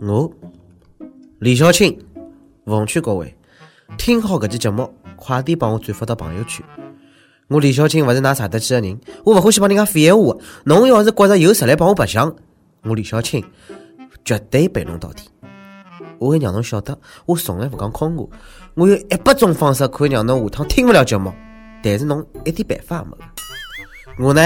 我李小青奉劝各位听好搿期节目，快点帮我转发到朋友圈。我李小青勿是拿啥得起的人，我勿欢喜帮人家废闲话。侬要是觉着有实力帮我白相，我李小青绝对陪侬到底。我会让侬晓得，我从来勿讲空话。我有一百种方式可以让侬下趟听勿了节目，但是侬一点办法也没。我呢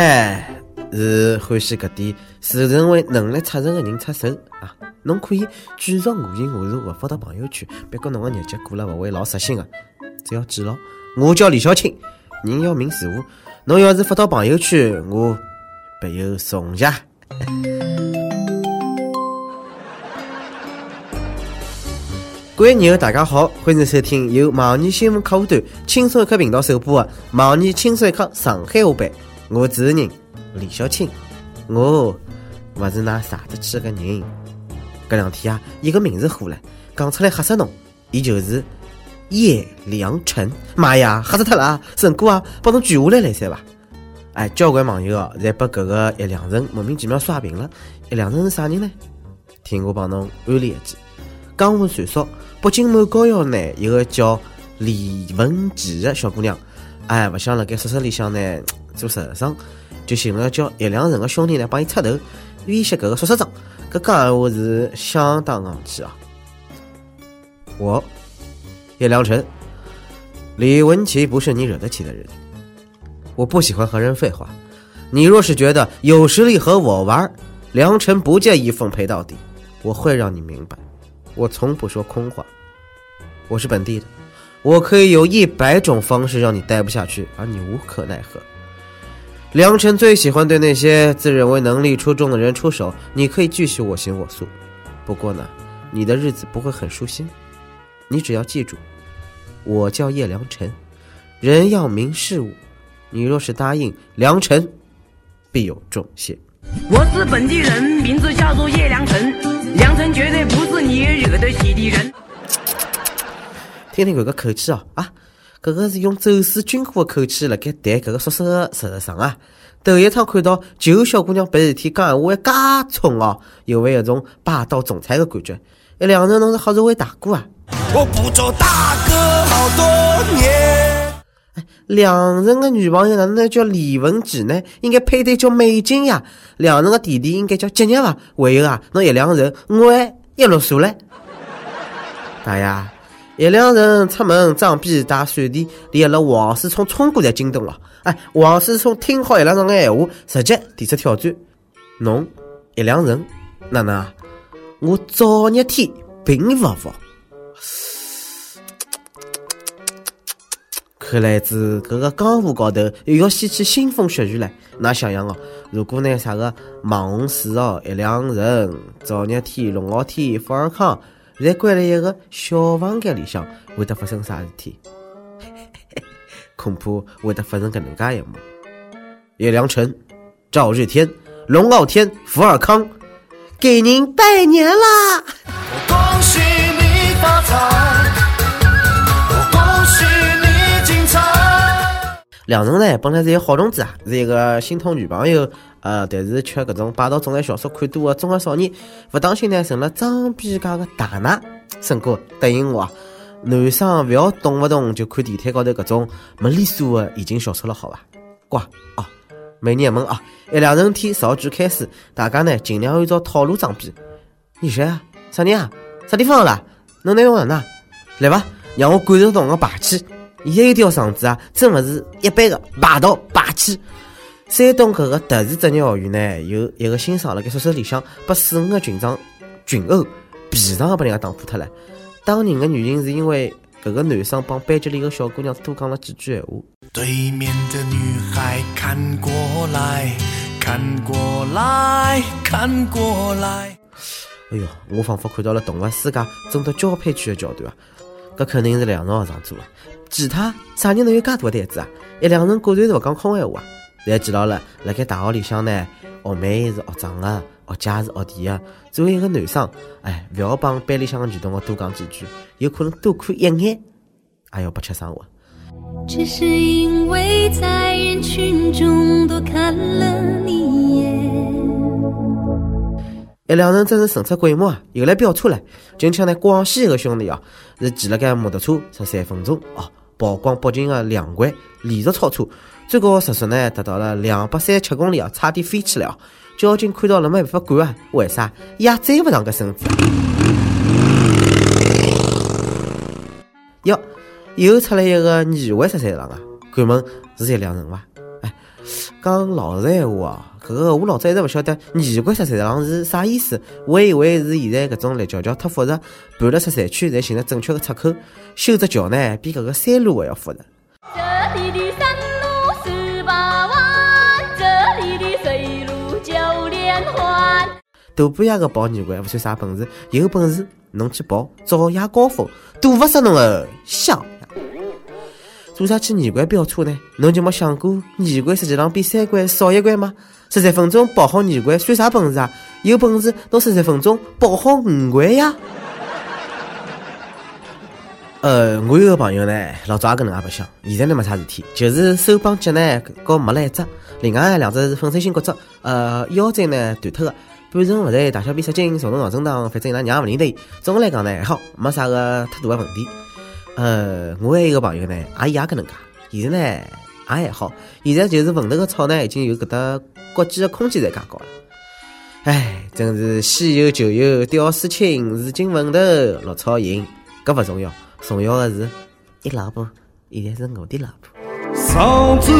是欢喜搿点自认为能力出众的人出手啊！侬可以继续我行我素，勿发到朋友圈，别个侬个日脚过了勿会老顺心个。只要记牢，我叫李小青，人要名是我。侬要是发到朋友圈，我必有重谢。各位朋友，大家好，欢迎收听由网易新闻客户端轻松一刻频道首播的网易轻松一刻上海话版。我主持人李小青，我勿是拿啥子去个人。搿两天啊，一个名字火了，讲出来吓死侬，伊就是叶良辰。妈呀，吓死脱了啊！陈哥啊，帮侬举下来来噻伐？哎，交关网友哦，侪把搿个叶良辰莫名其妙刷屏了。叶良辰是啥人呢？听我帮侬安利一记。江湖传说，北京某高校呢，一个叫李文琪的小姑娘，哎，勿想辣盖宿舍里向呢做实习生，就寻了叫叶良辰的兄弟呢帮伊出头，威胁搿个宿舍长。搿讲闲话是相当硬气啊！我叶良辰，李文琪不是你惹得起的人。我不喜欢和人废话，你若是觉得有实力和我玩，良辰不介意奉陪到底，我会让你明白。我从不说空话，我是本地的，我可以有一百种方式让你待不下去，而你无可奈何。良辰最喜欢对那些自认为能力出众的人出手，你可以继续我行我素，不过呢，你的日子不会很舒心。你只要记住，我叫叶良辰，人要明事物，你若是答应，良辰必有重谢。我是本地人，名字叫做叶良辰。良辰绝对不是你惹得起的人。听听搿个口气啊，啊，搿个是用走私军火的口气辣盖谈搿个宿舍的实习生啊。头一趟看到旧小姑娘办事体讲闲话还介冲哦，有没一种霸道总裁的感觉。哎，两人侬是好是位大哥啊？我不做大哥好多年。两人的女朋友哪能叫李文琪呢？应该配对叫美金呀。两人的弟弟应该叫吉业吧？还有啊，侬一两人，我还一路数嘞。大爷，叶良辰出门装逼带闪电，连阿拉王思聪聪哥侪惊动了。哎，王思聪听好叶良辰的闲话，直接提出挑战。侬叶良辰，哪能？我早日天并不服。看来子搿个江湖高头又要掀起腥风血雨了。㑚想想哦，如果拿啥个网红四少、叶良辰、赵日天、龙傲天、富尔康，侪关辣一个小房间里向，会得发生啥事体？恐怕会得发生搿能介一幕：叶良辰、赵日天、龙傲天、福尔康，给您拜年啦！恭喜你发财！梁辰呢，本来是一个好同志啊，是一个心痛女朋友，呃，但是却搿种霸道总裁小说看多的中二少年，不当心呢成了装逼界的大拿。沈哥答应我，男生不要动不动就看地铁高头搿种没利索的言情小说了，好吧？乖啊，每年一问啊，一两人天少剧开始，大家呢尽量按照套路装逼。你谁啊？啥人啊？啥地方啦？侬哪用人呐？来吧，让我感受到我霸气。伊有一条肠子啊，真勿是一般的霸道霸气。山东搿个特殊职业学院呢，有一个新生辣盖宿舍里向被四五个群长群殴，皮上也被人家打破脱了。打人的原因是因为搿个男生帮班级里个小姑娘多讲了几句闲话。对面的女孩看过来看过来看过来。哎哟，我仿佛看到了动物世界争夺交配区的桥段啊！搿肯定是两个学生做的。其他啥人能有介大的胆子啊？一两人果然是勿讲空闲话。侪记牢了，辣盖大学里向呢，学妹是学长的，学姐是学弟的。作为一个男生，哎，勿要帮班里向的女同学多讲几句，有可能多看一眼，也要不吃生活。只是因为在人群中多看了你一眼。一两人真是神出鬼没啊！又来飙车了。近腔呢，广西一个兄弟啊，是骑了该摩托车十三分钟哦，曝光北京的两环，连续超车，最高时速呢达到了两百三十七公里啊，差点飞起来啊！交警看到了没办法管啊，为啥？也追勿上个身子。哟，又出来一个二环十三郎啊！敢问是一辆人伐？哎，讲老实闲话啊，搿个我老早一直勿晓得二环十三郎是啥意思，我以为是现在搿种立交桥太复杂，盘了十三区才寻着正确的出口，修只桥呢比搿个山路还要复杂。这里的山路十八弯，这里的水路九连环。大半夜个跑二环勿算啥本事，有本事侬去跑早夜高峰，堵勿死侬个香呀！做啥去二环飙车呢？侬就没想过二环实际上比三环少一环吗？十三分钟跑好二环算啥本事啊？有本事侬十三分钟跑好五环呀！呃，我有个朋友呢，老早也跟侬也白相，现在呢没啥事体，就是手帮脚呢搞没了一只，另外两只是粉碎性骨折，呃，腰椎呢断脱个，半身不在，大小便失禁，造成脑震荡，反正伊拉娘也勿认得伊。总的来讲呢还好，没啥个太大的问题。呃，我还有一个朋友呢，阿姨也搿能介，现在呢也还好，现在就是坟头个草呢已经有搿搭国际的空间在介高了。唉，真是西有旧友吊丝亲，如今坟头落草营，搿勿重要，重要的是伊老婆现在是我的老婆。嫂子，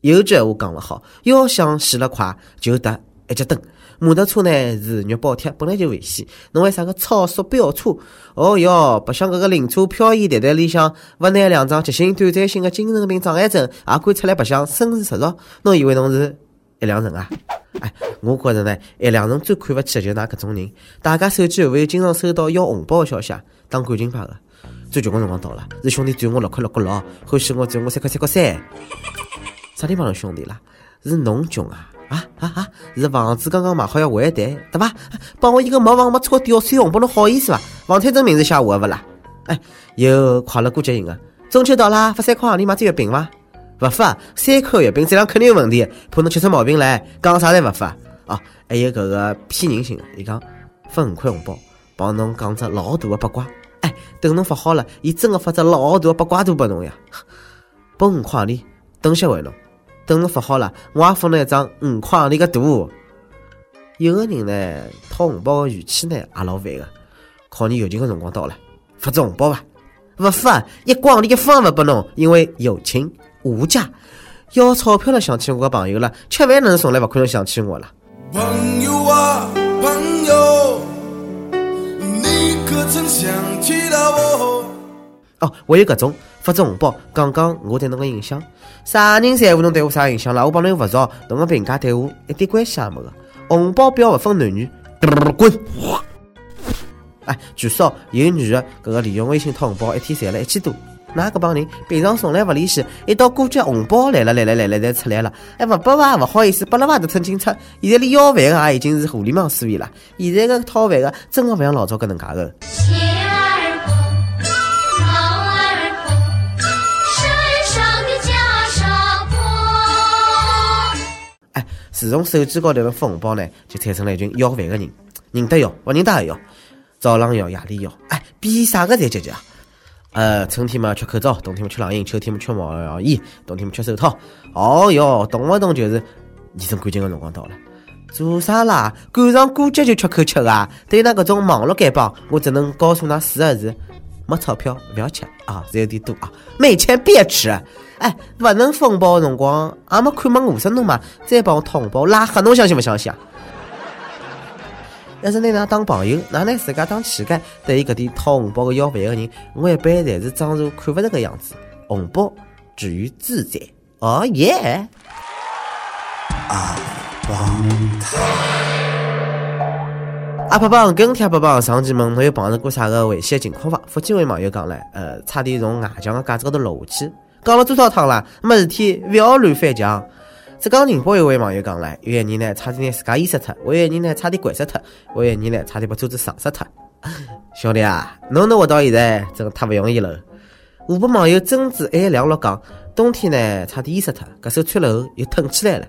有句闲话讲了好，要想死了快，就得一脚蹬。摩托车呢是肉包铁，本来就危险，侬为啥个超速飙车？哦哟，白相搿个灵车漂移团团里向，勿拿两张急性短暂性的精神病障碍症，也敢出来白相生死实录？侬以为侬是一辆人啊？哎，我觉着呢，一辆人最看勿起的就是㑚搿种人。大家手机会勿会经常收到要红包的消息啊？打感情牌的，最结棍辰光到了，是兄弟转我六块六角六，欢喜我转我三块三角三。啥地方的兄弟啦？是侬穷啊？啊啊啊！是房子刚刚买好要还贷，对伐？帮我一个没房没车的吊水红包，侬好意思伐？房产证名字写我的勿啦？哎，有快乐过节型个，中秋到啦，发三块行钿买只月饼伐？勿发，三块月饼质量肯定有问题，怕侬吃出毛病来，讲啥侪勿发。哦，还有搿个骗人性的，伊讲发五块红包，帮侬讲只老大的八卦。哎，等侬发好了，伊真个发只老大的八卦图拨侬呀，拨五块行钿，等歇还侬。等侬发好了，我也发侬一张五块行钿个图。有个人呢，讨红包个语气呢也老烦个。考验友情个辰光到了，发只红包伐？勿发，一光钿一分也勿拨侬，因为友情无价。要钞票了想起我个朋友了，吃饭能从来，勿可能想起我了。朋友啊，朋友，你可曾想起了我？哦，还有搿种发只红包，讲讲我对侬个印象。啥人在乎侬对我啥印象啦？我帮侬又勿熟，侬个评价对我一点关系也没个。红包表勿分男女，滚！哎，据说有女的搿个利用微信掏红包，一天赚了一千多。哪搿帮人平常从来勿联系，一到过节红包来了来了来了才出来了，还勿拨伐？勿好意思，拨了伐？都吞清楚。现在连要饭个也已经是互联网思维了。现在个讨饭个真个勿像老早搿能介个。自从手机高头发红包呢，就产生了一群要饭个人，认得要，勿认得也要，早浪要，夜里要，哎，比啥个侪积极啊！呃，春天嘛吃口罩，冬天嘛吃冷饮，秋天嘛吃毛衣，冬天嘛吃手套。哦哟，动勿动就是验证感情个辰光到了。做啥啦？赶上过节就吃口吃啊！对㑚搿种网络丐帮，我只能告诉㑚四个字：没钞票勿要吃啊，是有点多啊。没钱别吃。哎，勿能发红包个辰光，也没看没饿死侬嘛，再帮我掏红包拉黑侬相信勿相信啊？要是拿㑚当朋友，哪拿自家当乞丐？对于搿点掏红包个要饭个人，我一般侪是装作看勿着个样子。红包至于自在，哦耶！阿胖胖跟帖阿胖胖上期问侬有碰着过啥个危险的情况伐？福建位网友讲了，呃，差点从外墙个架子高头落下去，讲了多少趟了？没事体，勿要乱翻墙。浙江宁波一位网友讲了，有一年呢，差点拿自家淹死脱；有一年呢，差点掼死脱；有一年呢，差点把车子撞死脱。兄弟啊，侬能活到现在，真太勿容易了。湖北网友珍珠爱两落讲，冬天呢，差点淹死脱，搿手穿了后又腾起来了。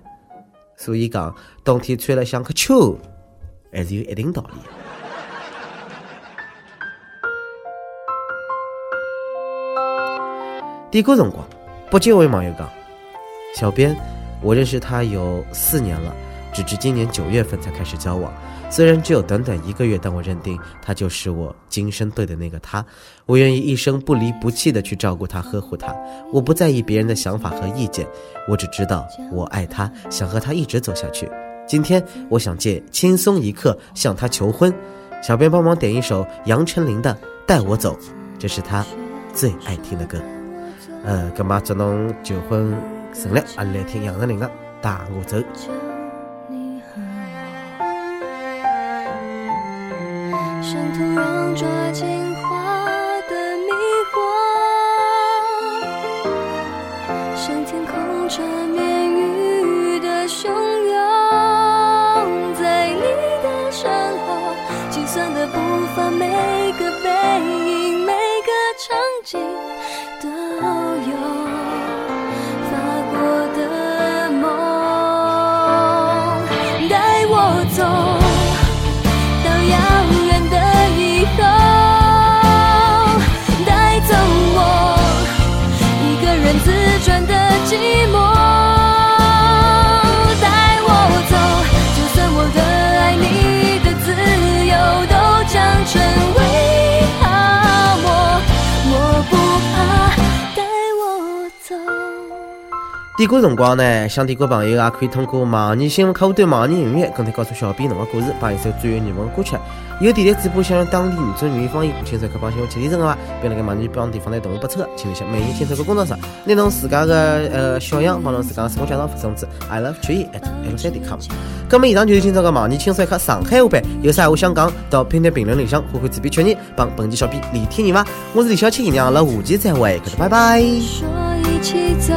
所以讲冬天穿了像颗秋，还是有一定道理的。点歌辰光，北京位网友讲：“小编，我认识他有四年了，直至今年九月份才开始交往。虽然只有短短一个月，但我认定他就是我今生对的那个他。我愿意一生不离不弃的去照顾他、呵护他。我不在意别人的想法和意见，我只知道我爱他，想和他一直走下去。今天我想借轻松一刻向他求婚，小编帮忙点一首杨丞琳的《带我走》，这是他最爱听的歌。呃，葛末祝侬求婚顺利，阿来听杨丞琳的《带我走》。你和我，像土壤抓紧走。点歌辰光呢，想点歌朋友也可以通过网易新闻客户端、网易云音乐跟他告诉小编侬个故事，帮一首最有热门的歌曲。有电台主播想用当地原汁原味方言轻松一刻帮新闻提提升的话，并辣盖网易帮地方台同步播出的，请联系每日轻松一刻工作室，拿侬自家的呃小样帮侬自家的生活介绍发送至 i love 曲艺 at l 三点 com。咁么以上就是今朝个网易轻松一刻上海话版，有啥话想讲，到评论评论里向看看主编确认，帮本期小编李天意伐？我是李小青，让阿拉下期再会，搿搭拜拜。说一起走。